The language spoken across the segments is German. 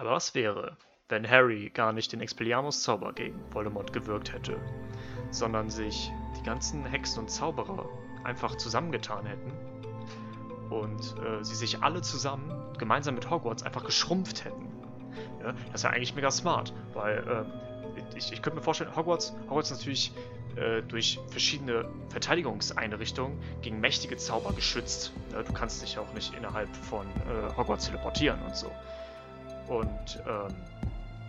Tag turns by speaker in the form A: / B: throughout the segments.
A: Aber was wäre, wenn Harry gar nicht den Expelliarmus-Zauber gegen Voldemort gewirkt hätte, sondern sich die ganzen Hexen und Zauberer einfach zusammengetan hätten und äh, sie sich alle zusammen gemeinsam mit Hogwarts einfach geschrumpft hätten. Ja, das wäre eigentlich mega smart, weil äh, ich, ich könnte mir vorstellen, Hogwarts, Hogwarts natürlich äh, durch verschiedene Verteidigungseinrichtungen gegen mächtige Zauber geschützt. Du kannst dich auch nicht innerhalb von äh, Hogwarts teleportieren und so. Und ähm,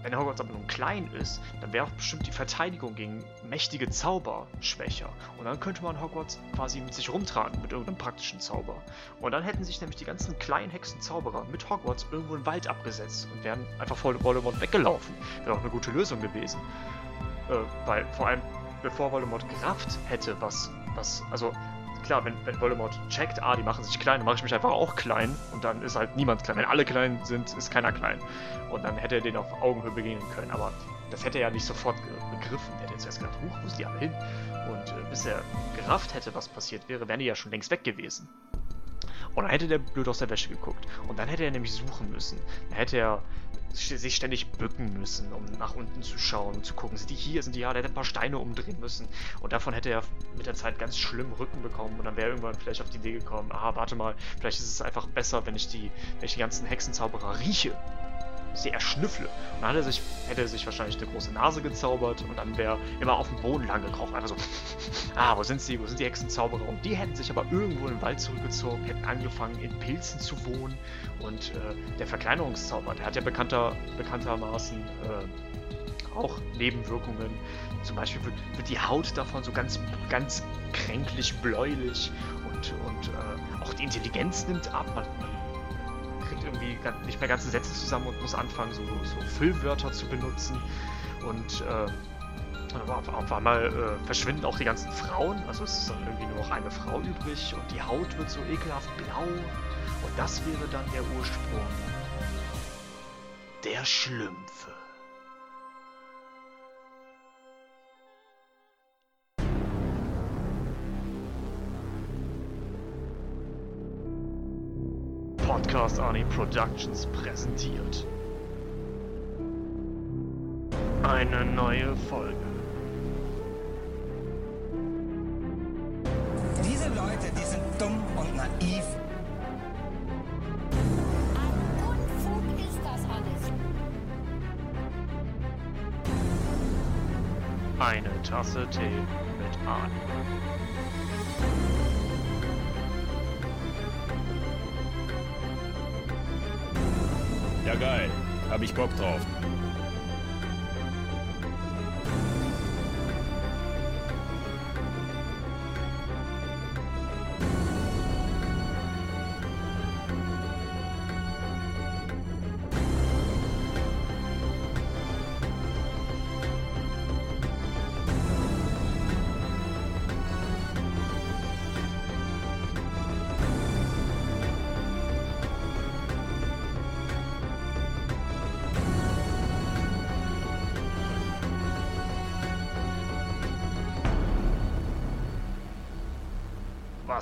A: wenn Hogwarts aber nun klein ist, dann wäre auch bestimmt die Verteidigung gegen mächtige Zauber schwächer. Und dann könnte man Hogwarts quasi mit sich rumtragen mit irgendeinem praktischen Zauber. Und dann hätten sich nämlich die ganzen kleinen Hexenzauberer mit Hogwarts irgendwo im Wald abgesetzt und wären einfach vor Voldemort weggelaufen. Wäre auch eine gute Lösung gewesen. Äh, weil vor allem, bevor Voldemort gerafft hätte, was, was, also klar, wenn, wenn Voldemort checkt, ah, die machen sich klein, dann mache ich mich einfach auch klein und dann ist halt niemand klein. Wenn alle klein sind, ist keiner klein. Und dann hätte er den auf Augenhöhe begegnen können. Aber das hätte er ja nicht sofort begriffen. Er hätte jetzt erst gedacht, huch, wo sind die alle hin? Und äh, bis er gerafft hätte, was passiert wäre, wären die ja schon längst weg gewesen. Und dann hätte der blöd aus der Wäsche geguckt. Und dann hätte er nämlich suchen müssen. Dann hätte er sich ständig bücken müssen, um nach unten zu schauen und zu gucken, sind die hier, sind die ja, der hätte ein paar Steine umdrehen müssen. Und davon hätte er mit der Zeit ganz schlimm Rücken bekommen und dann wäre irgendwann vielleicht auf die Idee gekommen, aha, warte mal, vielleicht ist es einfach besser, wenn ich die, wenn ich die ganzen Hexenzauberer rieche sehr erschnüffle. Und dann hätte er, sich, hätte er sich wahrscheinlich eine große Nase gezaubert und dann wäre immer auf dem Boden lang gekrochen. Einfach so, ah, wo sind sie, wo sind die Hexenzauberer? Und die hätten sich aber irgendwo in den Wald zurückgezogen, hätten angefangen in Pilzen zu wohnen. Und äh, der Verkleinerungszauber, der hat ja bekannter, bekanntermaßen äh, auch Nebenwirkungen. Zum Beispiel wird, wird, die Haut davon so ganz, ganz kränklich bläulich und, und äh, auch die Intelligenz nimmt ab. Man kriegt irgendwie nicht mehr ganze Sätze zusammen und muss anfangen, so, so Füllwörter zu benutzen. Und äh, auf, einmal äh, verschwinden auch die ganzen Frauen. Also es ist dann irgendwie nur noch eine Frau übrig und die Haut wird so ekelhaft blau. Und das wäre dann der Ursprung der Schlümpfe. Podcast Arnie Productions präsentiert. Eine neue Folge.
B: Diese Leute, die sind dumm und naiv.
C: Ein Unfug ist das alles.
A: Eine Tasse Tee mit Arnie.
D: Ich Bock drauf.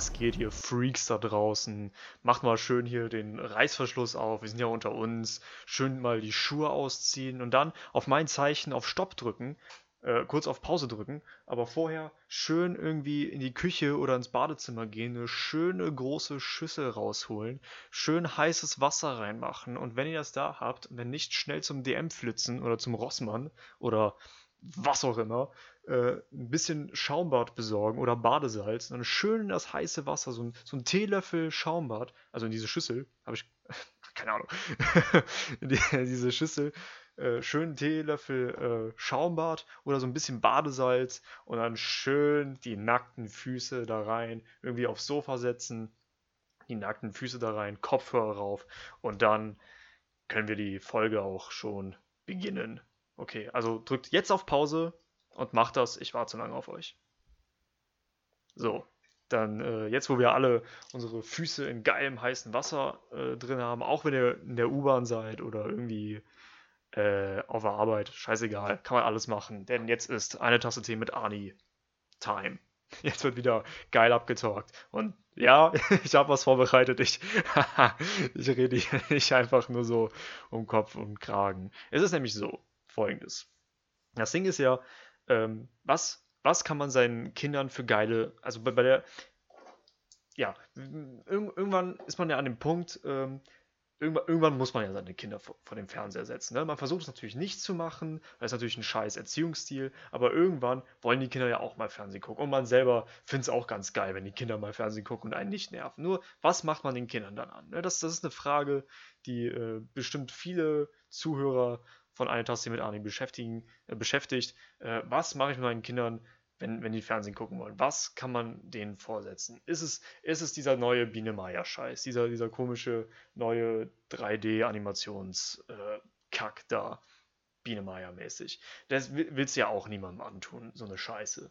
A: Was geht hier, Freaks da draußen? Macht mal schön hier den Reißverschluss auf, wir sind ja unter uns. Schön mal die Schuhe ausziehen und dann auf mein Zeichen auf Stopp drücken, äh, kurz auf Pause drücken, aber vorher schön irgendwie in die Küche oder ins Badezimmer gehen, eine schöne große Schüssel rausholen, schön heißes Wasser reinmachen und wenn ihr das da habt, wenn nicht schnell zum DM flitzen oder zum Rossmann oder was auch immer, äh, ein bisschen Schaumbad besorgen oder Badesalz und dann schön in das heiße Wasser, so ein, so ein Teelöffel Schaumbad, also in diese Schüssel, habe ich, keine Ahnung, die, diese Schüssel, äh, schön Teelöffel äh, Schaumbad oder so ein bisschen Badesalz und dann schön die nackten Füße da rein, irgendwie aufs Sofa setzen, die nackten Füße da rein, Kopfhörer rauf und dann können wir die Folge auch schon beginnen. Okay, also drückt jetzt auf Pause und macht das. Ich warte zu lange auf euch. So, dann äh, jetzt, wo wir alle unsere Füße in geilem heißen Wasser äh, drin haben, auch wenn ihr in der U-Bahn seid oder irgendwie äh, auf der Arbeit, scheißegal, kann man alles machen. Denn jetzt ist eine Tasse Tee mit Ani Time. Jetzt wird wieder geil abgetalkt. Und Ja, ich habe was vorbereitet. Ich, ich rede hier nicht einfach nur so um Kopf und Kragen. Es ist nämlich so, folgendes. Das Ding ist ja, ähm, was, was kann man seinen Kindern für geile, also bei, bei der, ja, irg irgendwann ist man ja an dem Punkt, ähm, irgendwann, irgendwann, muss man ja seine Kinder vor, vor dem Fernseher setzen. Ne? Man versucht es natürlich nicht zu machen, das ist natürlich ein scheiß Erziehungsstil, aber irgendwann wollen die Kinder ja auch mal Fernsehen gucken. Und man selber findet es auch ganz geil, wenn die Kinder mal Fernsehen gucken und einen nicht nerven. Nur, was macht man den Kindern dann an? Ne? Das, das ist eine Frage, die äh, bestimmt viele Zuhörer von Eine Tasse mit Arnie beschäftigen, äh, beschäftigt. Äh, was mache ich mit meinen Kindern, wenn, wenn die Fernsehen gucken wollen? Was kann man denen vorsetzen? Ist es, ist es dieser neue Biene Meier-Scheiß, dieser, dieser komische neue 3D-Animations-Kack äh, da, Biene Meier-mäßig? Das willst du ja auch niemandem antun, so eine Scheiße.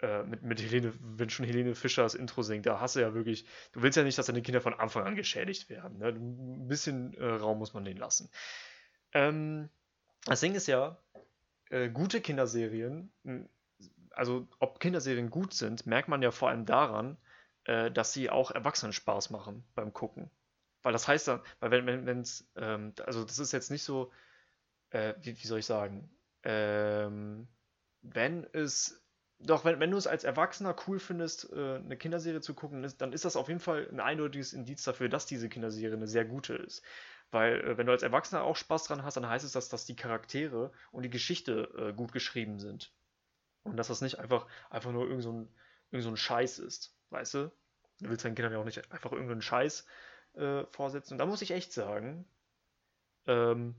A: Äh, mit, mit Helene, wenn schon Helene Fischer das Intro singt, da hast du ja wirklich, du willst ja nicht, dass deine Kinder von Anfang an geschädigt werden. Ne? Ein bisschen äh, Raum muss man denen lassen. Ähm, das Ding ist ja, äh, gute Kinderserien, also ob Kinderserien gut sind, merkt man ja vor allem daran, äh, dass sie auch Erwachsenen Spaß machen beim Gucken. Weil das heißt dann, weil wenn, wenn es, ähm, also das ist jetzt nicht so, äh, wie, wie, soll ich sagen, ähm, wenn es, doch, wenn, wenn du es als Erwachsener cool findest, äh, eine Kinderserie zu gucken, dann ist das auf jeden Fall ein eindeutiges Indiz dafür, dass diese Kinderserie eine sehr gute ist. Weil äh, wenn du als Erwachsener auch Spaß dran hast, dann heißt es, dass, dass die Charaktere und die Geschichte äh, gut geschrieben sind. Und dass das nicht einfach, einfach nur irgend so, ein, irgend so ein Scheiß ist. Weißt du? Du willst deinen Kindern ja auch nicht einfach irgendeinen Scheiß äh, vorsetzen. Und da muss ich echt sagen, ähm,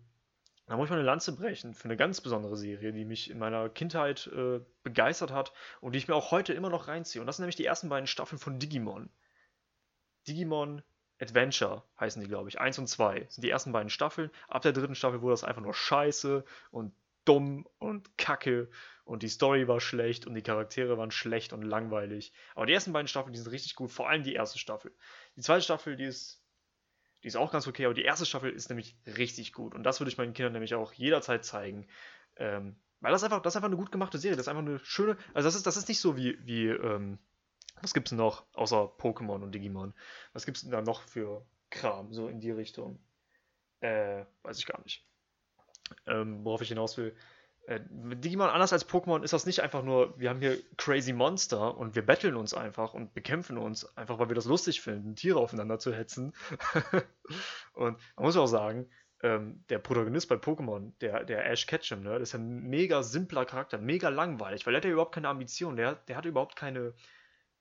A: da muss ich mal eine Lanze brechen für eine ganz besondere Serie, die mich in meiner Kindheit äh, begeistert hat und die ich mir auch heute immer noch reinziehe. Und das sind nämlich die ersten beiden Staffeln von Digimon. Digimon Adventure heißen die, glaube ich. Eins und zwei sind die ersten beiden Staffeln. Ab der dritten Staffel wurde das einfach nur scheiße und dumm und kacke und die Story war schlecht und die Charaktere waren schlecht und langweilig. Aber die ersten beiden Staffeln, die sind richtig gut, vor allem die erste Staffel. Die zweite Staffel, die ist, die ist auch ganz okay, aber die erste Staffel ist nämlich richtig gut. Und das würde ich meinen Kindern nämlich auch jederzeit zeigen. Ähm, weil das einfach, das ist einfach eine gut gemachte Serie. Das ist einfach eine schöne. Also das ist, das ist nicht so wie, wie ähm, was gibt's noch, außer Pokémon und Digimon? Was gibt's denn da noch für Kram, so in die Richtung? Äh, weiß ich gar nicht. Ähm, worauf ich hinaus will. Äh, Digimon, anders als Pokémon, ist das nicht einfach nur, wir haben hier crazy Monster und wir betteln uns einfach und bekämpfen uns, einfach weil wir das lustig finden, Tiere aufeinander zu hetzen. und man muss auch sagen, ähm, der Protagonist bei Pokémon, der, der Ash Ketchum, ne, das ist ein mega simpler Charakter, mega langweilig, weil er hat ja überhaupt keine Ambition, der, der hat überhaupt keine,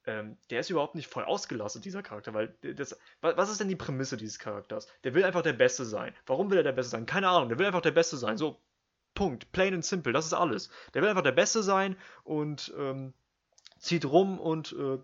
A: ähm, der ist überhaupt nicht voll ausgelastet, dieser Charakter, weil das, was ist denn die Prämisse dieses Charakters? Der will einfach der Beste sein. Warum will er der Beste sein? Keine Ahnung, der will einfach der Beste sein. So, Punkt. Plain and simple, das ist alles. Der will einfach der Beste sein und ähm, zieht rum und äh,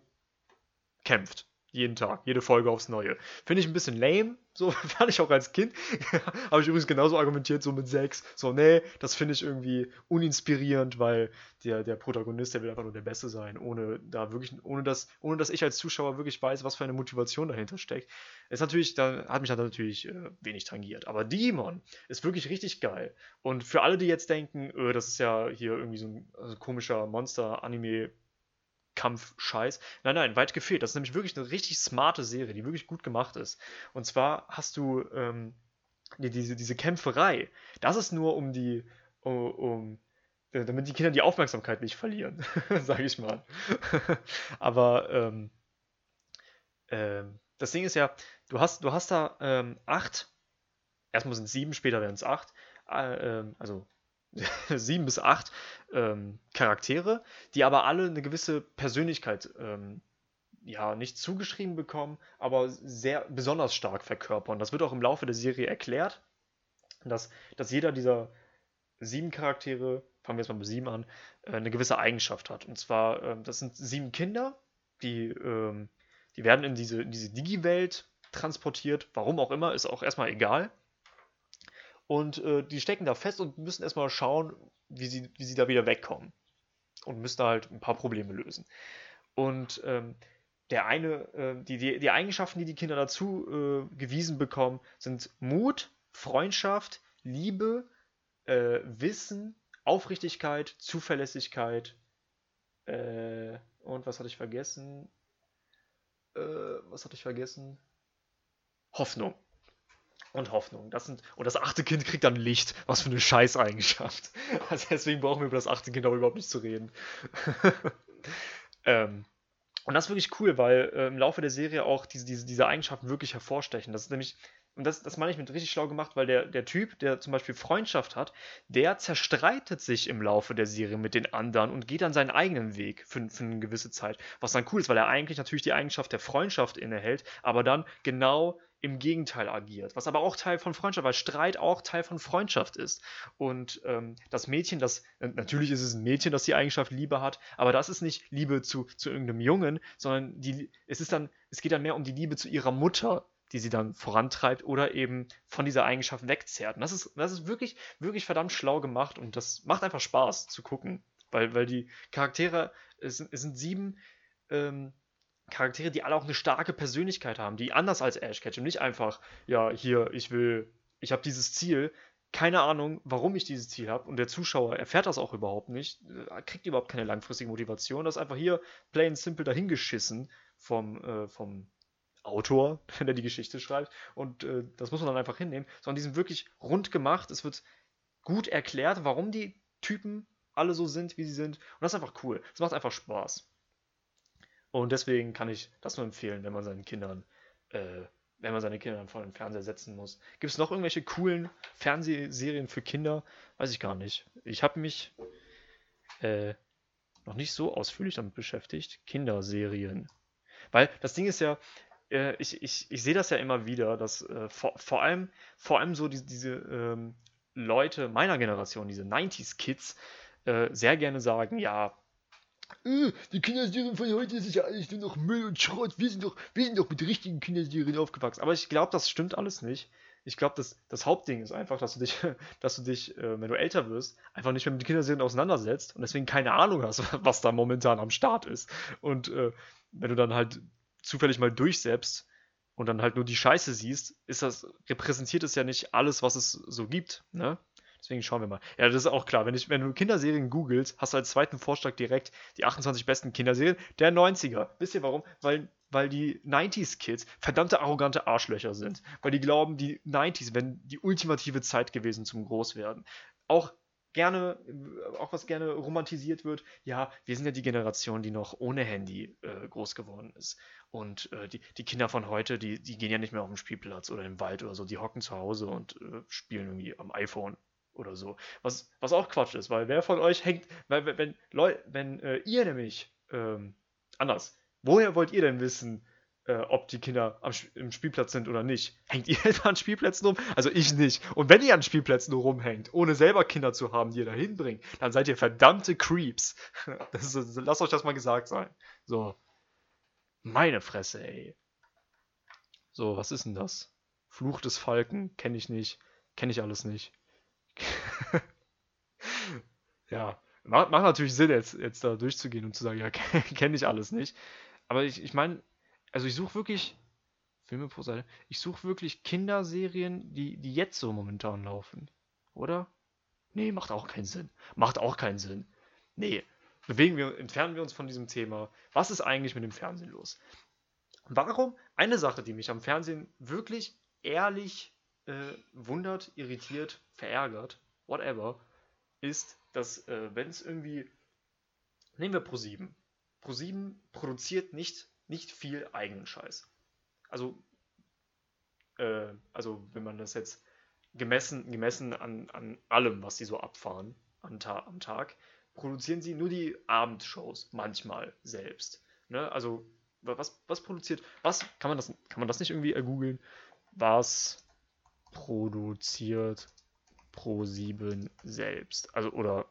A: kämpft. Jeden Tag, jede Folge aufs Neue. Finde ich ein bisschen lame, so fand ich auch als Kind. Habe ich übrigens genauso argumentiert, so mit sechs. So, nee, das finde ich irgendwie uninspirierend, weil der, der Protagonist, der will einfach nur der Beste sein, ohne da wirklich, ohne dass, ohne dass ich als Zuschauer wirklich weiß, was für eine Motivation dahinter steckt. Ist natürlich, da hat mich dann natürlich äh, wenig tangiert. Aber Digimon ist wirklich richtig geil. Und für alle, die jetzt denken, öh, das ist ja hier irgendwie so ein also komischer Monster-Anime Kampfscheiß. Nein, nein, weit gefehlt. Das ist nämlich wirklich eine richtig smarte Serie, die wirklich gut gemacht ist. Und zwar hast du ähm, die, diese, diese Kämpferei. Das ist nur um die, um, um äh, damit die Kinder die Aufmerksamkeit nicht verlieren, sage ich mal. Aber ähm, ähm, das Ding ist ja, du hast, du hast da ähm, acht, erstmal sind es sieben, später werden es acht, äh, ähm, also sieben bis acht ähm, Charaktere, die aber alle eine gewisse Persönlichkeit ähm, ja nicht zugeschrieben bekommen, aber sehr besonders stark verkörpern. Das wird auch im Laufe der Serie erklärt, dass, dass jeder dieser sieben Charaktere, fangen wir jetzt mal mit sieben an, äh, eine gewisse Eigenschaft hat. Und zwar, äh, das sind sieben Kinder, die, äh, die werden in diese, in diese Digi-Welt transportiert, warum auch immer, ist auch erstmal egal. Und äh, die stecken da fest und müssen erstmal schauen, wie sie, wie sie da wieder wegkommen. Und müssen da halt ein paar Probleme lösen. Und ähm, der eine, äh, die, die, die Eigenschaften, die die Kinder dazu äh, gewiesen bekommen, sind Mut, Freundschaft, Liebe, äh, Wissen, Aufrichtigkeit, Zuverlässigkeit äh, und was hatte ich vergessen? äh, was hatte ich vergessen? Hoffnung. Und Hoffnung. Das sind, und das achte Kind kriegt dann Licht. Was für eine Scheißeigenschaft. Also deswegen brauchen wir über das achte Kind auch überhaupt nicht zu reden. ähm, und das ist wirklich cool, weil äh, im Laufe der Serie auch diese, diese, diese Eigenschaften wirklich hervorstechen. Das ist nämlich, und das, das meine ich mit richtig schlau gemacht, weil der, der Typ, der zum Beispiel Freundschaft hat, der zerstreitet sich im Laufe der Serie mit den anderen und geht dann seinen eigenen Weg für, für eine gewisse Zeit. Was dann cool ist, weil er eigentlich natürlich die Eigenschaft der Freundschaft innehält, aber dann genau im Gegenteil agiert. Was aber auch Teil von Freundschaft, weil Streit auch Teil von Freundschaft ist. Und ähm, das Mädchen, das, natürlich ist es ein Mädchen, das die Eigenschaft Liebe hat, aber das ist nicht Liebe zu, zu irgendeinem Jungen, sondern die, es ist dann, es geht dann mehr um die Liebe zu ihrer Mutter, die sie dann vorantreibt oder eben von dieser Eigenschaft wegzerrt. Und das ist, das ist wirklich, wirklich verdammt schlau gemacht und das macht einfach Spaß zu gucken. Weil, weil die Charaktere, es sind, es sind sieben ähm, Charaktere, die alle auch eine starke Persönlichkeit haben, die anders als Ash Ketchum nicht einfach, ja, hier, ich will, ich habe dieses Ziel, keine Ahnung, warum ich dieses Ziel habe und der Zuschauer erfährt das auch überhaupt nicht, äh, kriegt überhaupt keine langfristige Motivation, das ist einfach hier plain simple dahingeschissen vom, äh, vom Autor, wenn er die Geschichte schreibt und äh, das muss man dann einfach hinnehmen, sondern die sind wirklich rund gemacht, es wird gut erklärt, warum die Typen alle so sind, wie sie sind. Und das ist einfach cool, es macht einfach Spaß. Und deswegen kann ich das nur empfehlen, wenn man seinen Kindern, äh, wenn man seine Kinder dann vor den Fernseher setzen muss. Gibt es noch irgendwelche coolen Fernsehserien für Kinder? Weiß ich gar nicht. Ich habe mich äh, noch nicht so ausführlich damit beschäftigt. Kinderserien. Weil das Ding ist ja, äh, ich, ich, ich sehe das ja immer wieder, dass äh, vor, vor, allem, vor allem so die, diese ähm, Leute meiner Generation, diese 90s-Kids, äh, sehr gerne sagen, ja, äh, die Kinderserien von heute ist ja alles nur noch Müll und Schrott. Wir sind doch, wir sind doch mit richtigen Kinderserien aufgewachsen. Aber ich glaube, das stimmt alles nicht. Ich glaube, das, das Hauptding ist einfach, dass du dich, dass du dich, äh, wenn du älter wirst, einfach nicht mehr mit Kinderserien auseinandersetzt und deswegen keine Ahnung hast, was da momentan am Start ist. Und äh, wenn du dann halt zufällig mal durchsetzt und dann halt nur die Scheiße siehst, ist das, repräsentiert es ja nicht alles, was es so gibt, ne? Deswegen schauen wir mal. Ja, das ist auch klar. Wenn, ich, wenn du Kinderserien googelst, hast du als zweiten Vorschlag direkt die 28 besten Kinderserien der 90er. Wisst ihr warum? Weil, weil die 90s-Kids verdammte arrogante Arschlöcher sind. Weil die glauben, die 90s wären die ultimative Zeit gewesen zum Großwerden. Auch gerne, auch was gerne romantisiert wird, ja, wir sind ja die Generation, die noch ohne Handy äh, groß geworden ist. Und äh, die, die Kinder von heute, die, die gehen ja nicht mehr auf den Spielplatz oder im Wald oder so, die hocken zu Hause und äh, spielen irgendwie am iPhone oder so. Was, was auch Quatsch ist, weil wer von euch hängt, weil wenn, Leu wenn äh, ihr nämlich, ähm, anders, woher wollt ihr denn wissen, äh, ob die Kinder am, im Spielplatz sind oder nicht? Hängt ihr etwa an Spielplätzen rum? Also ich nicht. Und wenn ihr an Spielplätzen rumhängt, ohne selber Kinder zu haben, die ihr da hinbringt, dann seid ihr verdammte Creeps. Ist, lasst euch das mal gesagt sein. So. Meine Fresse, ey. So, was ist denn das? Fluch des Falken, kenne ich nicht. Kenne ich alles nicht. ja, macht, macht, natürlich Sinn, jetzt, jetzt da durchzugehen und zu sagen, ja, kenne ich alles nicht. Aber ich, ich meine, also ich suche wirklich, Filme pro Seite, ich suche wirklich Kinderserien, die, die jetzt so momentan laufen. Oder? Nee, macht auch keinen Sinn. Macht auch keinen Sinn. Nee, bewegen wir, entfernen wir uns von diesem Thema. Was ist eigentlich mit dem Fernsehen los? Warum? Eine Sache, die mich am Fernsehen wirklich ehrlich äh, wundert, irritiert, verärgert, whatever, ist, dass äh, wenn es irgendwie, nehmen wir Pro7. Pro7 produziert nicht, nicht viel eigenen Scheiß. Also, äh, also wenn man das jetzt gemessen, gemessen an, an allem, was sie so abfahren am, Ta am Tag, produzieren sie nur die Abendshows manchmal selbst. Ne? Also was, was produziert, was, kann man das, kann man das nicht irgendwie ergoogeln? Was produziert Pro7 selbst. Also, oder,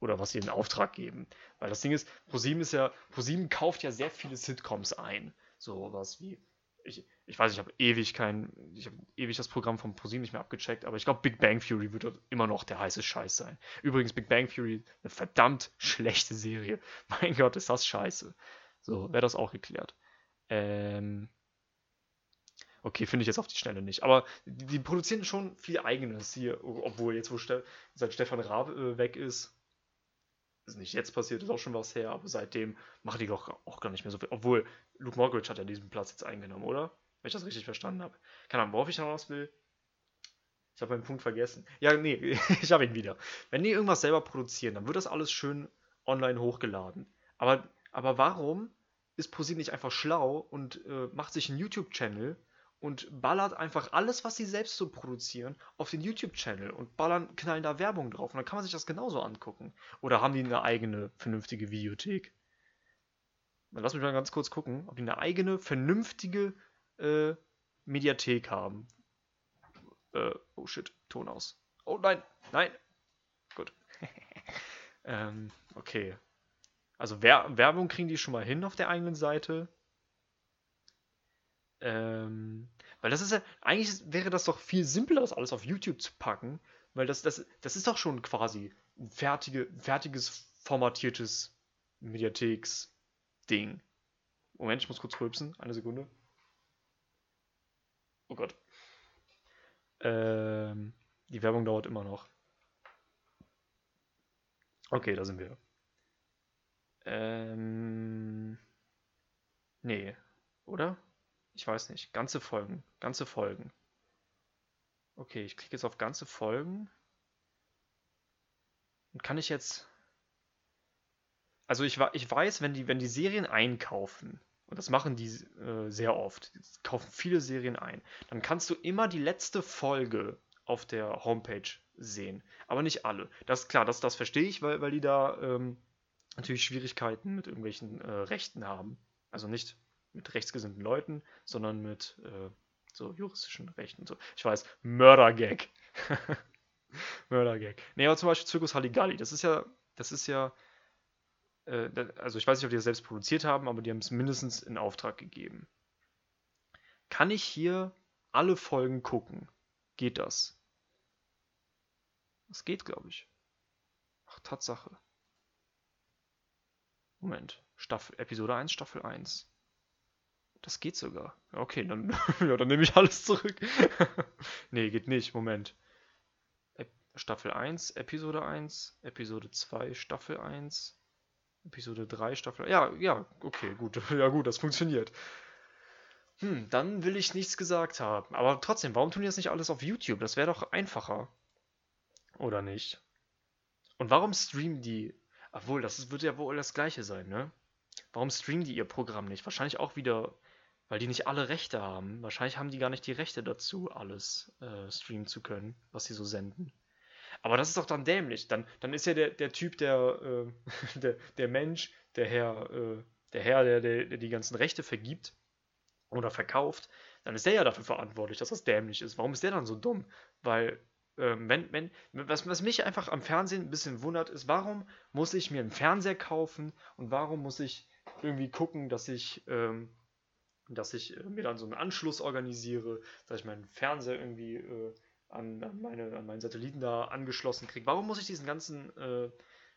A: oder was sie in Auftrag geben. Weil das Ding ist, Pro7 ist ja, Pro7 kauft ja sehr viele Sitcoms ein. So was wie, ich, ich weiß, ich habe ewig kein, ich habe ewig das Programm von Pro7 nicht mehr abgecheckt, aber ich glaube, Big Bang Theory wird immer noch der heiße Scheiß sein. Übrigens, Big Bang Theory, eine verdammt schlechte Serie. Mein Gott, ist das scheiße. So, wäre das auch geklärt. Ähm, Okay, finde ich jetzt auf die Schnelle nicht. Aber die, produzieren schon viel Eigenes hier, obwohl jetzt, wo Ste seit Stefan Raab äh, weg ist, ist nicht jetzt passiert, ist auch schon was her, aber seitdem machen die doch auch gar nicht mehr so viel. Obwohl, Luke Mockridge hat ja diesen Platz jetzt eingenommen, oder? Wenn ich das richtig verstanden habe. Keine Ahnung, worauf ich raus will. Ich habe meinen Punkt vergessen. Ja, nee, ich habe ihn wieder. Wenn die irgendwas selber produzieren, dann wird das alles schön online hochgeladen. Aber, aber warum ist ProSieben nicht einfach schlau und äh, macht sich einen YouTube-Channel und ballert einfach alles, was sie selbst so produzieren, auf den YouTube-Channel und ballern, knallen da Werbung drauf. Und dann kann man sich das genauso angucken. Oder haben die eine eigene, vernünftige Videothek? Lass mich mal ganz kurz gucken, ob die eine eigene, vernünftige äh, Mediathek haben. Äh, oh shit, Ton aus. Oh nein, nein. Gut. ähm, okay. Also Wer Werbung kriegen die schon mal hin auf der eigenen Seite. Ähm, weil das ist ja, eigentlich wäre das doch viel simpler, das alles auf YouTube zu packen, weil das, das, das ist doch schon quasi ein fertige, fertiges, formatiertes Mediatheks-Ding. Moment, ich muss kurz rülpsen. Eine Sekunde. Oh Gott. Ähm, die Werbung dauert immer noch. Okay, da sind wir. Ähm. Nee, oder? Ich weiß nicht. Ganze Folgen. Ganze Folgen. Okay, ich klicke jetzt auf ganze Folgen. Und kann ich jetzt. Also ich, ich weiß, wenn die, wenn die Serien einkaufen, und das machen die äh, sehr oft, kaufen viele Serien ein, dann kannst du immer die letzte Folge auf der Homepage sehen. Aber nicht alle. Das ist klar, das, das verstehe ich, weil, weil die da ähm, natürlich Schwierigkeiten mit irgendwelchen äh, Rechten haben. Also nicht mit rechtsgesinnten Leuten, sondern mit äh, so juristischen Rechten so. Ich weiß, Mördergag. Mördergag. Nee, aber zum Beispiel Zirkus Halligalli, das ist ja, das ist ja, äh, also ich weiß nicht, ob die das selbst produziert haben, aber die haben es mindestens in Auftrag gegeben. Kann ich hier alle Folgen gucken? Geht das? Das geht, glaube ich. Ach, Tatsache. Moment. Staffel, Episode 1, Staffel 1. Das geht sogar. Okay, dann, ja, dann nehme ich alles zurück. nee, geht nicht. Moment. Staffel 1, Episode 1, Episode 2, Staffel 1, Episode 3, Staffel. Ja, ja, okay, gut. Ja, gut, das funktioniert. Hm, dann will ich nichts gesagt haben. Aber trotzdem, warum tun die das nicht alles auf YouTube? Das wäre doch einfacher. Oder nicht? Und warum streamen die. Obwohl, das wird ja wohl das gleiche sein, ne? Warum streamen die ihr Programm nicht? Wahrscheinlich auch wieder weil die nicht alle Rechte haben. Wahrscheinlich haben die gar nicht die Rechte dazu, alles äh, streamen zu können, was sie so senden. Aber das ist doch dann dämlich. Dann, dann ist ja der, der Typ, der, äh, der, der Mensch, der Herr, äh, der Herr, der, der, der die ganzen Rechte vergibt oder verkauft, dann ist der ja dafür verantwortlich, dass das dämlich ist. Warum ist der dann so dumm? Weil, ähm, wenn, wenn, was, was mich einfach am Fernsehen ein bisschen wundert, ist, warum muss ich mir einen Fernseher kaufen und warum muss ich irgendwie gucken, dass ich ähm, dass ich äh, mir dann so einen Anschluss organisiere, dass ich meinen Fernseher irgendwie äh, an, an, meine, an meinen Satelliten da angeschlossen kriege. Warum muss ich diesen ganzen, äh,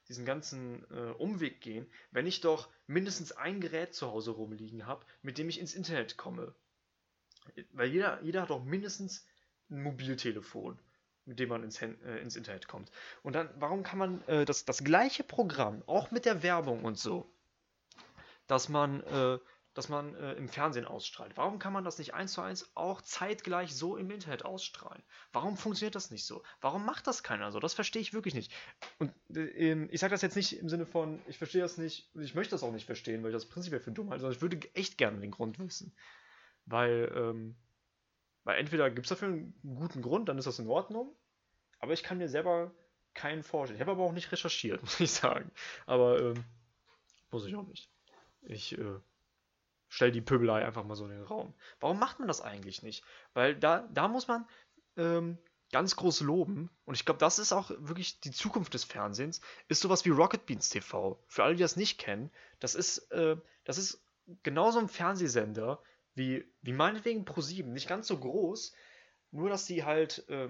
A: diesen ganzen äh, Umweg gehen, wenn ich doch mindestens ein Gerät zu Hause rumliegen habe, mit dem ich ins Internet komme? Weil jeder, jeder hat doch mindestens ein Mobiltelefon, mit dem man ins, äh, ins Internet kommt. Und dann, warum kann man äh, das, das gleiche Programm, auch mit der Werbung und so, dass man das man äh, im Fernsehen ausstrahlt. Warum kann man das nicht eins zu eins auch zeitgleich so im Internet ausstrahlen? Warum funktioniert das nicht so? Warum macht das keiner so? Das verstehe ich wirklich nicht. Und äh, ich sage das jetzt nicht im Sinne von, ich verstehe das nicht, ich möchte das auch nicht verstehen, weil ich das prinzipiell für dumm halte, sondern ich würde echt gerne den Grund wissen. Weil, ähm, weil entweder gibt es dafür einen guten Grund, dann ist das in Ordnung, aber ich kann mir selber keinen vorstellen. Ich habe aber auch nicht recherchiert, muss ich sagen. Aber ähm, muss ich auch nicht. Ich äh, stell die Pöbelei einfach mal so in den Raum. Warum macht man das eigentlich nicht? Weil da, da muss man ähm, ganz groß loben, und ich glaube, das ist auch wirklich die Zukunft des Fernsehens, ist sowas wie Rocket Beans TV. Für alle, die das nicht kennen, das ist, äh, das ist genauso ein Fernsehsender wie, wie meinetwegen Pro7. Nicht ganz so groß, nur dass die halt äh,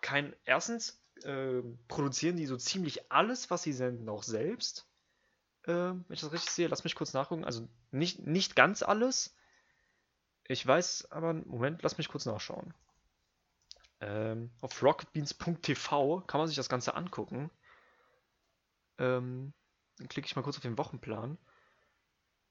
A: kein, erstens äh, produzieren die so ziemlich alles, was sie senden, auch selbst äh, wenn ich das richtig sehe. Lass mich kurz nachgucken. Also nicht, nicht ganz alles. Ich weiß aber, Moment, lass mich kurz nachschauen. Ähm, auf rocketbeans.tv kann man sich das Ganze angucken. Ähm, dann klicke ich mal kurz auf den Wochenplan.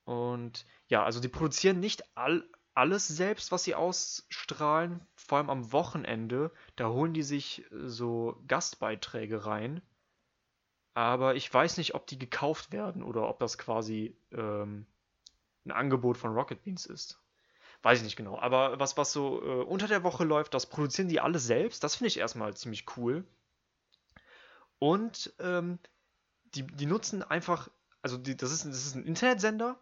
A: Und ja, also die produzieren nicht all, alles selbst, was sie ausstrahlen, vor allem am Wochenende. Da holen die sich äh, so Gastbeiträge rein. Aber ich weiß nicht, ob die gekauft werden oder ob das quasi ähm, ein Angebot von Rocket Beans ist. Weiß ich nicht genau. Aber was, was so äh, unter der Woche läuft, das produzieren die alles selbst. Das finde ich erstmal ziemlich cool. Und ähm, die, die nutzen einfach, also die, das, ist, das ist ein Internetsender.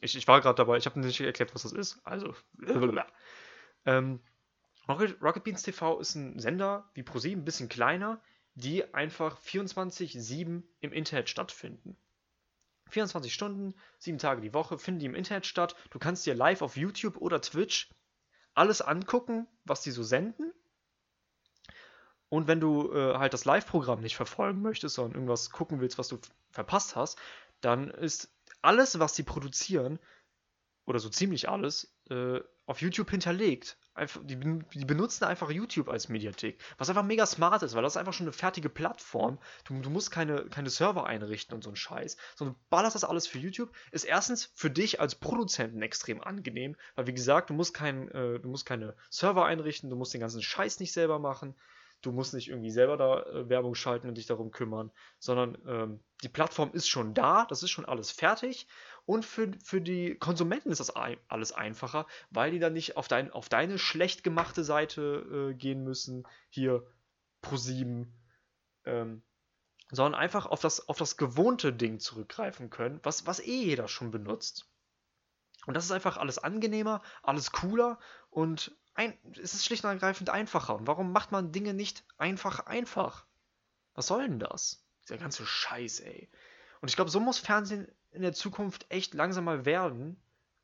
A: Ich, ich war gerade dabei, ich habe nicht erklärt, was das ist. Also, ähm, Rocket, Rocket Beans TV ist ein Sender wie ProSieben, ein bisschen kleiner, die einfach 24-7 im Internet stattfinden. 24 Stunden, 7 Tage die Woche finden die im Internet statt. Du kannst dir live auf YouTube oder Twitch alles angucken, was die so senden. Und wenn du äh, halt das Live-Programm nicht verfolgen möchtest, sondern irgendwas gucken willst, was du verpasst hast, dann ist alles, was sie produzieren, oder so ziemlich alles, äh, auf YouTube hinterlegt. Einfach, die, die, benutzen einfach YouTube als Mediathek. Was einfach mega smart ist, weil das ist einfach schon eine fertige Plattform. Du, du musst keine, keine Server einrichten und so ein Scheiß, sondern du ballerst das alles für YouTube. Ist erstens für dich als Produzenten extrem angenehm, weil wie gesagt, du musst, kein, äh, du musst keine Server einrichten, du musst den ganzen Scheiß nicht selber machen. Du musst nicht irgendwie selber da äh, Werbung schalten und dich darum kümmern, sondern ähm, die Plattform ist schon da, das ist schon alles fertig. Und für, für die Konsumenten ist das alles einfacher, weil die dann nicht auf, dein, auf deine schlecht gemachte Seite äh, gehen müssen, hier Pro7, ähm, sondern einfach auf das, auf das gewohnte Ding zurückgreifen können, was, was eh jeder schon benutzt. Und das ist einfach alles angenehmer, alles cooler und ein, es ist schlicht und ergreifend einfacher. Und warum macht man Dinge nicht einfach einfach? Was soll denn das? Dieser ganze Scheiß, ey. Und ich glaube, so muss Fernsehen in der Zukunft echt langsam mal werden.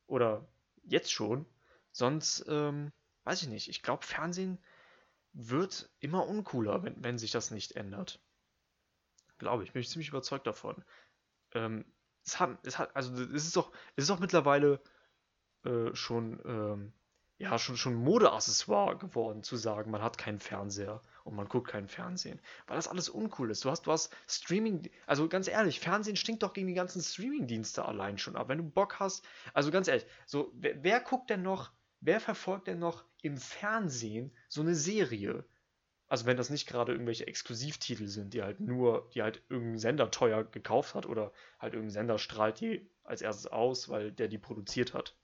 A: Oder jetzt schon. Sonst, ähm, weiß ich nicht. Ich glaube, Fernsehen wird immer uncooler, wenn, wenn sich das nicht ändert. Glaube ich, bin ich ziemlich überzeugt davon. Ähm, es hat, es hat, also es ist doch, es ist doch mittlerweile äh, schon ähm, ja, schon, schon Modeaccessoire geworden, zu sagen, man hat keinen Fernseher und man guckt keinen Fernsehen. Weil das alles uncool ist. Du hast, hast Streaming, also ganz ehrlich, Fernsehen stinkt doch gegen die ganzen Streaming-Dienste allein schon ab. Wenn du Bock hast, also ganz ehrlich, so, wer, wer guckt denn noch, wer verfolgt denn noch im Fernsehen so eine Serie? Also wenn das nicht gerade irgendwelche Exklusivtitel sind, die halt nur, die halt irgendein Sender teuer gekauft hat oder halt irgendein Sender strahlt die als erstes aus, weil der die produziert hat.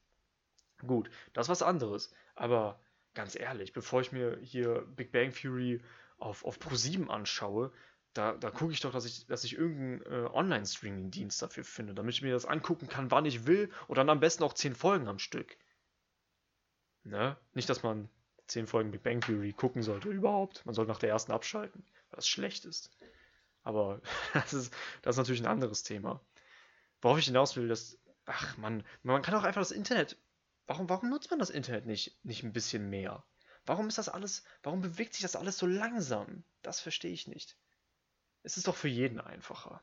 A: Gut, das ist was anderes. Aber ganz ehrlich, bevor ich mir hier Big Bang Theory auf, auf Pro7 anschaue, da, da gucke ich doch, dass ich, dass ich irgendeinen äh, Online-Streaming-Dienst dafür finde, damit ich mir das angucken kann, wann ich will und dann am besten auch 10 Folgen am Stück. Ne? Nicht, dass man 10 Folgen Big Bang Theory gucken sollte, überhaupt. Man sollte nach der ersten abschalten, weil das schlecht ist. Aber das ist, das ist natürlich ein anderes Thema. Worauf ich hinaus will, dass, ach man, man kann auch einfach das Internet Warum, warum nutzt man das Internet nicht, nicht ein bisschen mehr? Warum ist das alles, warum bewegt sich das alles so langsam? Das verstehe ich nicht. Es ist doch für jeden einfacher.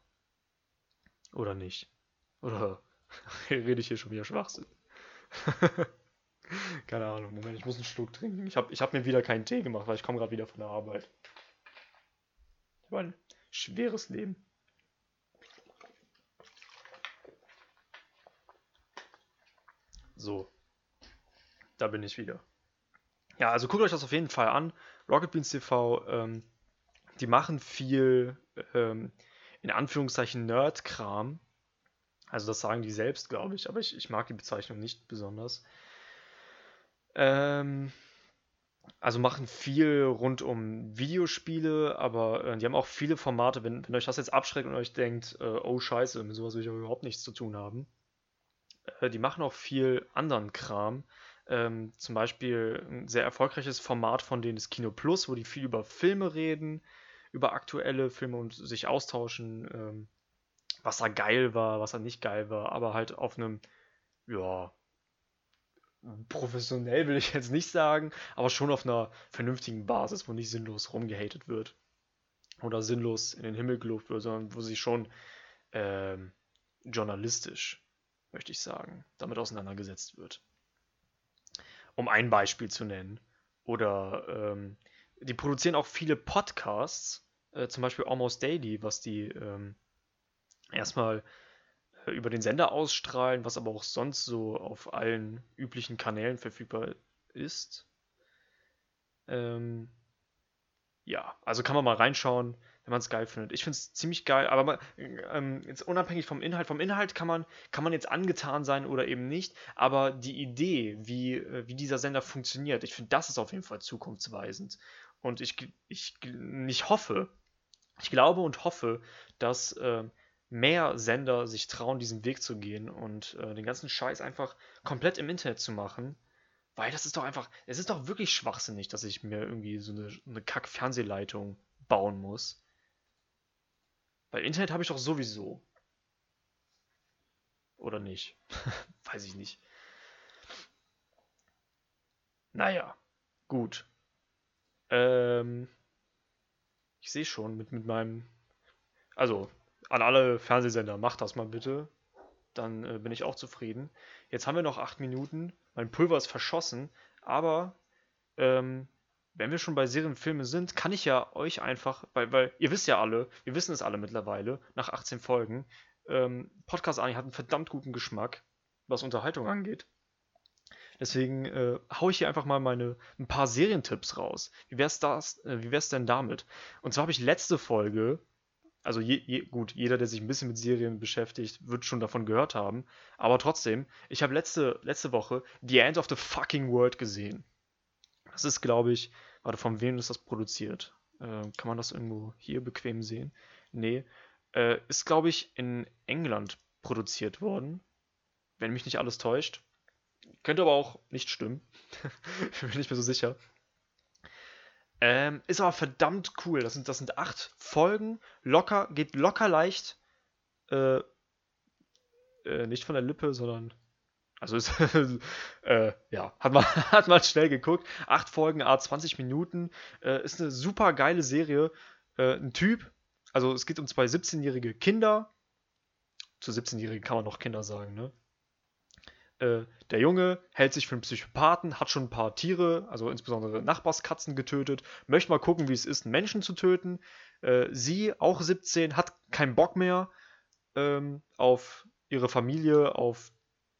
A: Oder nicht? Oder rede ich hier schon wieder Schwachsinn? Keine Ahnung, Moment, ich muss einen Schluck trinken. Ich habe ich hab mir wieder keinen Tee gemacht, weil ich komme gerade wieder von der Arbeit. Ich habe ein schweres Leben. So, da bin ich wieder. Ja, also guckt euch das auf jeden Fall an. Rocket Beans TV, ähm, die machen viel, ähm, in Anführungszeichen, Nerd-Kram. Also das sagen die selbst, glaube ich, aber ich, ich mag die Bezeichnung nicht besonders. Ähm, also machen viel rund um Videospiele, aber äh, die haben auch viele Formate. Wenn, wenn euch das jetzt abschreckt und euch denkt, äh, oh scheiße, mit sowas will ich überhaupt nichts zu tun haben. Äh, die machen auch viel anderen Kram. Ähm, zum Beispiel ein sehr erfolgreiches Format von denen ist Kino Plus, wo die viel über Filme reden, über aktuelle Filme und sich austauschen, ähm, was da geil war, was da nicht geil war, aber halt auf einem, ja, professionell will ich jetzt nicht sagen, aber schon auf einer vernünftigen Basis, wo nicht sinnlos rumgehatet wird. Oder sinnlos in den Himmel gelobt wird, sondern wo sich schon ähm, journalistisch, möchte ich sagen, damit auseinandergesetzt wird um ein Beispiel zu nennen. Oder ähm, die produzieren auch viele Podcasts, äh, zum Beispiel Almost Daily, was die, ähm, erstmal äh, über den Sender ausstrahlen, was aber auch sonst so auf allen üblichen Kanälen verfügbar ist. Ähm, ja, also kann man mal reinschauen, wenn man es geil findet. Ich finde es ziemlich geil, aber mal, ähm, jetzt unabhängig vom Inhalt, vom Inhalt kann man, kann man jetzt angetan sein oder eben nicht, aber die Idee, wie, äh, wie dieser Sender funktioniert, ich finde, das ist auf jeden Fall zukunftsweisend. Und ich, ich, ich hoffe, ich glaube und hoffe, dass äh, mehr Sender sich trauen, diesen Weg zu gehen und äh, den ganzen Scheiß einfach komplett im Internet zu machen. Weil das ist doch einfach, es ist doch wirklich schwachsinnig, dass ich mir irgendwie so eine, eine Kack-Fernsehleitung bauen muss. Weil Internet habe ich doch sowieso. Oder nicht? Weiß ich nicht. Naja, gut. Ähm, ich sehe schon mit, mit meinem. Also, an alle Fernsehsender, macht das mal bitte. Dann äh, bin ich auch zufrieden. Jetzt haben wir noch acht Minuten. Mein Pulver ist verschossen. Aber ähm, wenn wir schon bei Serienfilmen sind, kann ich ja euch einfach, weil, weil ihr wisst ja alle, wir wissen es alle mittlerweile, nach 18 Folgen, ähm, Podcast Ani hat einen verdammt guten Geschmack, was Unterhaltung angeht. Deswegen äh, haue ich hier einfach mal meine ein paar Serientipps raus. Wie wär's das? Äh, wie wär's denn damit? Und zwar habe ich letzte Folge also je, je, gut, jeder, der sich ein bisschen mit Serien beschäftigt, wird schon davon gehört haben. Aber trotzdem, ich habe letzte, letzte Woche The End of the Fucking World gesehen. Das ist, glaube ich, warte, von wem ist das produziert? Äh, kann man das irgendwo hier bequem sehen? Nee. Äh, ist, glaube ich, in England produziert worden. Wenn mich nicht alles täuscht. Könnte aber auch nicht stimmen. Bin ich mir so sicher. Ähm, ist aber verdammt cool. Das sind, das sind acht Folgen. Locker, geht locker leicht. Äh, äh, nicht von der Lippe, sondern. Also ist, äh, ja, hat man, hat man schnell geguckt. Acht Folgen, a 20 Minuten. Äh, ist eine super geile Serie. Äh, ein Typ, also es geht um zwei 17-jährige Kinder. Zu 17-Jährigen kann man noch Kinder sagen, ne? Äh, der Junge hält sich für einen Psychopathen, hat schon ein paar Tiere, also insbesondere Nachbarskatzen getötet, möchte mal gucken, wie es ist, einen Menschen zu töten. Äh, sie, auch 17, hat keinen Bock mehr ähm, auf ihre Familie, auf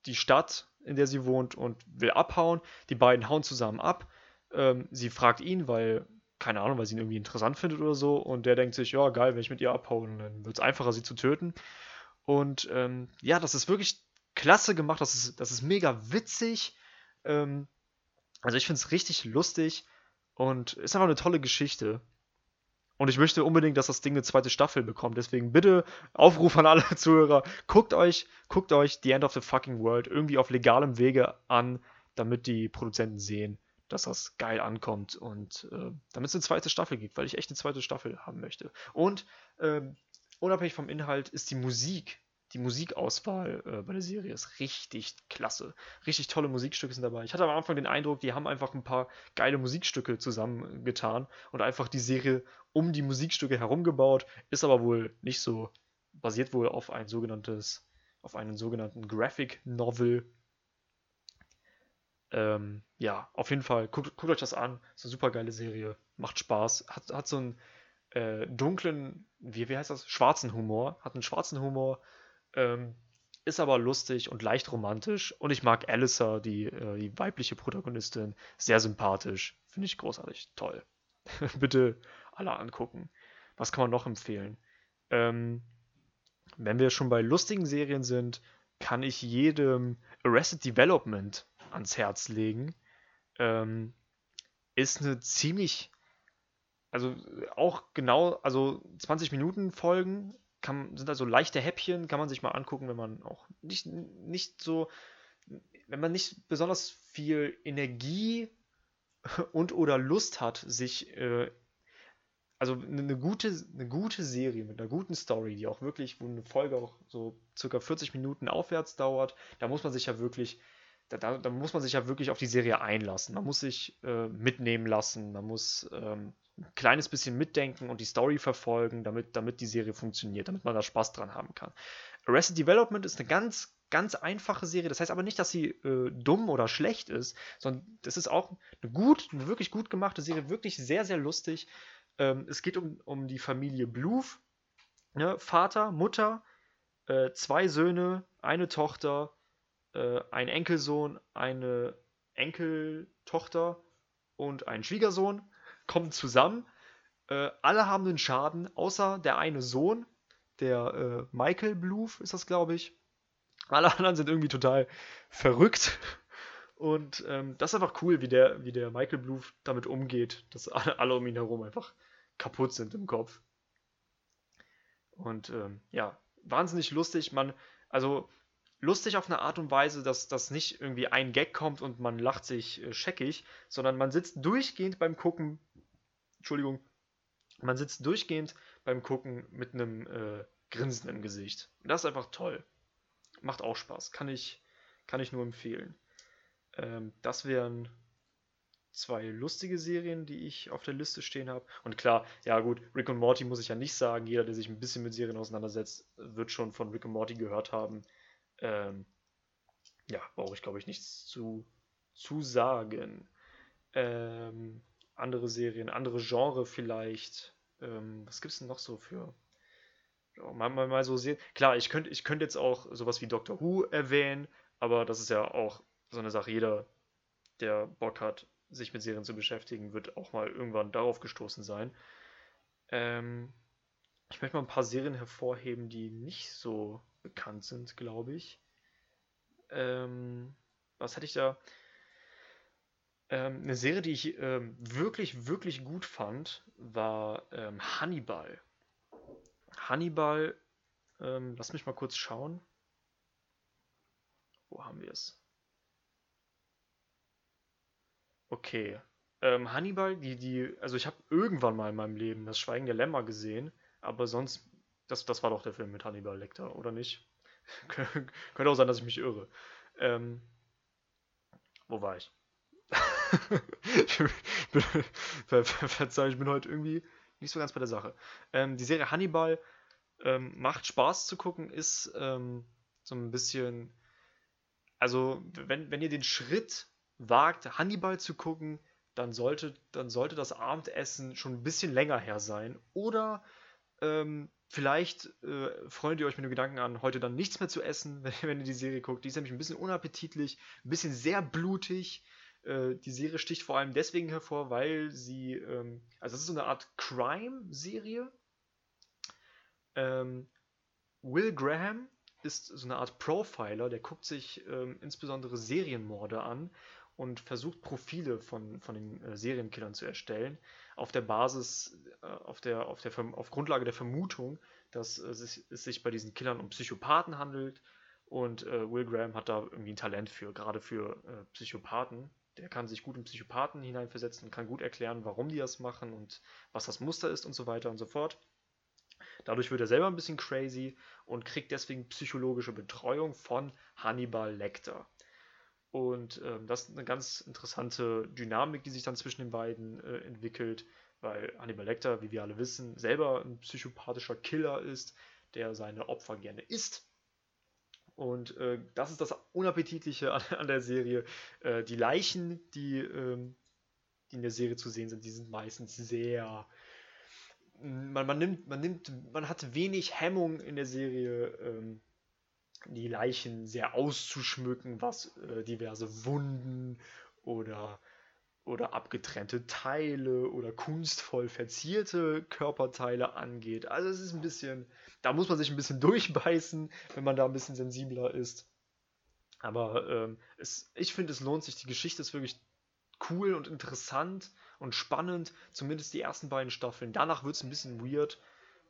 A: die Stadt, in der sie wohnt und will abhauen. Die beiden hauen zusammen ab. Ähm, sie fragt ihn, weil, keine Ahnung, weil sie ihn irgendwie interessant findet oder so. Und der denkt sich, ja, geil, wenn ich mit ihr abhaue, dann wird es einfacher, sie zu töten. Und ähm, ja, das ist wirklich klasse gemacht, das ist, das ist mega witzig. Ähm, also ich finde es richtig lustig und ist einfach eine tolle Geschichte. Und ich möchte unbedingt, dass das Ding eine zweite Staffel bekommt. Deswegen bitte Aufruf an alle Zuhörer, guckt euch, guckt euch The End of the Fucking World irgendwie auf legalem Wege an, damit die Produzenten sehen, dass das geil ankommt und äh, damit es eine zweite Staffel gibt, weil ich echt eine zweite Staffel haben möchte. Und äh, unabhängig vom Inhalt ist die Musik die Musikauswahl äh, bei der Serie ist richtig klasse. Richtig tolle Musikstücke sind dabei. Ich hatte am Anfang den Eindruck, die haben einfach ein paar geile Musikstücke zusammengetan und einfach die Serie um die Musikstücke herumgebaut. Ist aber wohl nicht so. Basiert wohl auf ein sogenanntes, auf einen sogenannten Graphic Novel. Ähm, ja, auf jeden Fall, guckt, guckt, euch das an. Ist eine super geile Serie. Macht Spaß. Hat, hat so einen äh, dunklen, wie, wie heißt das? Schwarzen Humor. Hat einen schwarzen Humor ähm, ist aber lustig und leicht romantisch. Und ich mag Alyssa, die, äh, die weibliche Protagonistin, sehr sympathisch. Finde ich großartig. Toll. Bitte alle angucken. Was kann man noch empfehlen? Ähm, wenn wir schon bei lustigen Serien sind, kann ich jedem Arrested Development ans Herz legen. Ähm, ist eine ziemlich, also auch genau, also 20 Minuten Folgen, kann, sind also leichte Häppchen, kann man sich mal angucken, wenn man auch nicht, nicht so, wenn man nicht besonders viel Energie und oder Lust hat, sich, äh, also eine gute, eine gute Serie mit einer guten Story, die auch wirklich, wo eine Folge auch so circa 40 Minuten aufwärts dauert, da muss man sich ja wirklich, da, da, da muss man sich ja wirklich auf die Serie einlassen. Man muss sich äh, mitnehmen lassen, man muss ähm, ein kleines bisschen mitdenken und die Story verfolgen, damit, damit die Serie funktioniert, damit man da Spaß dran haben kann. Arrested Development ist eine ganz, ganz einfache Serie. Das heißt aber nicht, dass sie äh, dumm oder schlecht ist, sondern das ist auch eine gut, eine wirklich gut gemachte Serie, wirklich sehr, sehr lustig. Ähm, es geht um, um die Familie Bluth, ne? Vater, Mutter, äh, zwei Söhne, eine Tochter, äh, ein Enkelsohn, eine Enkeltochter und ein Schwiegersohn kommen zusammen. Äh, alle haben einen Schaden, außer der eine Sohn, der äh, Michael Bloof ist das, glaube ich. Alle anderen sind irgendwie total verrückt. Und ähm, das ist einfach cool, wie der, wie der Michael Bloof damit umgeht, dass alle, alle um ihn herum einfach kaputt sind im Kopf. Und ähm, ja, wahnsinnig lustig. Man, also lustig auf eine Art und Weise, dass das nicht irgendwie ein Gag kommt und man lacht sich äh, scheckig, sondern man sitzt durchgehend beim Gucken, Entschuldigung, man sitzt durchgehend beim Gucken mit einem äh, Grinsen im Gesicht. Und das ist einfach toll. Macht auch Spaß. Kann ich, kann ich nur empfehlen. Ähm, das wären zwei lustige Serien, die ich auf der Liste stehen habe. Und klar, ja gut, Rick und Morty muss ich ja nicht sagen. Jeder, der sich ein bisschen mit Serien auseinandersetzt, wird schon von Rick und Morty gehört haben. Ähm, ja, brauche ich glaube ich nichts zu, zu sagen. Ähm, andere Serien, andere Genre vielleicht. Ähm, was gibt es denn noch so für ja, mal, mal, mal so sehen. Klar, ich könnte ich könnt jetzt auch sowas wie Doctor Who erwähnen, aber das ist ja auch so eine Sache. Jeder, der Bock hat, sich mit Serien zu beschäftigen, wird auch mal irgendwann darauf gestoßen sein. Ähm, ich möchte mal ein paar Serien hervorheben, die nicht so bekannt sind, glaube ich. Ähm, was hatte ich da? Ähm, eine Serie, die ich ähm, wirklich, wirklich gut fand, war ähm, Hannibal. Hannibal, ähm, lass mich mal kurz schauen. Wo haben wir es? Okay. Ähm, Hannibal, die, die, also ich habe irgendwann mal in meinem Leben das Schweigen der Lämmer gesehen, aber sonst, das, das war doch der Film mit Hannibal Lecter, oder nicht? Könnte auch sein, dass ich mich irre. Ähm, wo war ich? Ich verzeih, ich bin heute irgendwie nicht so ganz bei der Sache. Ähm, die Serie Hannibal ähm, macht Spaß zu gucken, ist ähm, so ein bisschen. Also, wenn, wenn ihr den Schritt wagt, Hannibal zu gucken, dann sollte, dann sollte das Abendessen schon ein bisschen länger her sein. Oder ähm, vielleicht äh, freundet ihr euch mit dem Gedanken an, heute dann nichts mehr zu essen, wenn, wenn ihr die Serie guckt. Die ist nämlich ein bisschen unappetitlich, ein bisschen sehr blutig. Äh, die Serie sticht vor allem deswegen hervor, weil sie, ähm, also das ist so eine Art Crime-Serie. Ähm, Will Graham ist so eine Art Profiler, der guckt sich ähm, insbesondere Serienmorde an und versucht Profile von, von den äh, Serienkillern zu erstellen, auf der Basis, äh, auf, der, auf, der, auf Grundlage der Vermutung, dass äh, es sich bei diesen Killern um Psychopathen handelt. Und äh, Will Graham hat da irgendwie ein Talent für, gerade für äh, Psychopathen. Der kann sich gut in Psychopathen hineinversetzen und kann gut erklären, warum die das machen und was das Muster ist und so weiter und so fort. Dadurch wird er selber ein bisschen crazy und kriegt deswegen psychologische Betreuung von Hannibal Lecter. Und ähm, das ist eine ganz interessante Dynamik, die sich dann zwischen den beiden äh, entwickelt, weil Hannibal Lecter, wie wir alle wissen, selber ein psychopathischer Killer ist, der seine Opfer gerne isst. Und äh, das ist das Unappetitliche an, an der Serie. Äh, die Leichen, die, ähm, die in der Serie zu sehen sind, die sind meistens sehr man, man, nimmt, man nimmt, man hat wenig Hemmung in der Serie, ähm, die Leichen sehr auszuschmücken, was äh, diverse Wunden oder, oder abgetrennte Teile oder kunstvoll verzierte Körperteile angeht. Also es ist ein bisschen, da muss man sich ein bisschen durchbeißen, wenn man da ein bisschen sensibler ist. Aber ähm, es, ich finde, es lohnt sich. Die Geschichte ist wirklich cool und interessant und spannend, zumindest die ersten beiden Staffeln. Danach wird es ein bisschen weird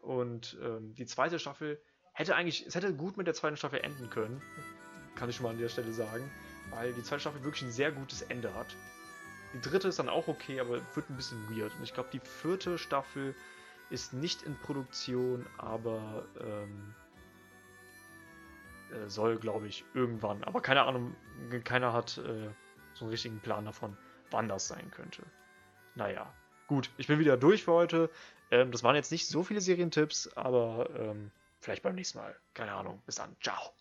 A: und ähm, die zweite Staffel hätte eigentlich, es hätte gut mit der zweiten Staffel enden können, kann ich schon mal an der Stelle sagen, weil die zweite Staffel wirklich ein sehr gutes Ende hat. Die dritte ist dann auch okay, aber wird ein bisschen weird. Und ich glaube, die vierte Staffel ist nicht in Produktion, aber ähm, äh, soll, glaube ich, irgendwann. Aber keine Ahnung, keiner hat äh, so einen richtigen Plan davon, wann das sein könnte. Naja, gut, ich bin wieder durch für heute. Ähm, das waren jetzt nicht so viele Serientipps, aber ähm, vielleicht beim nächsten Mal. Keine Ahnung. Bis dann. Ciao.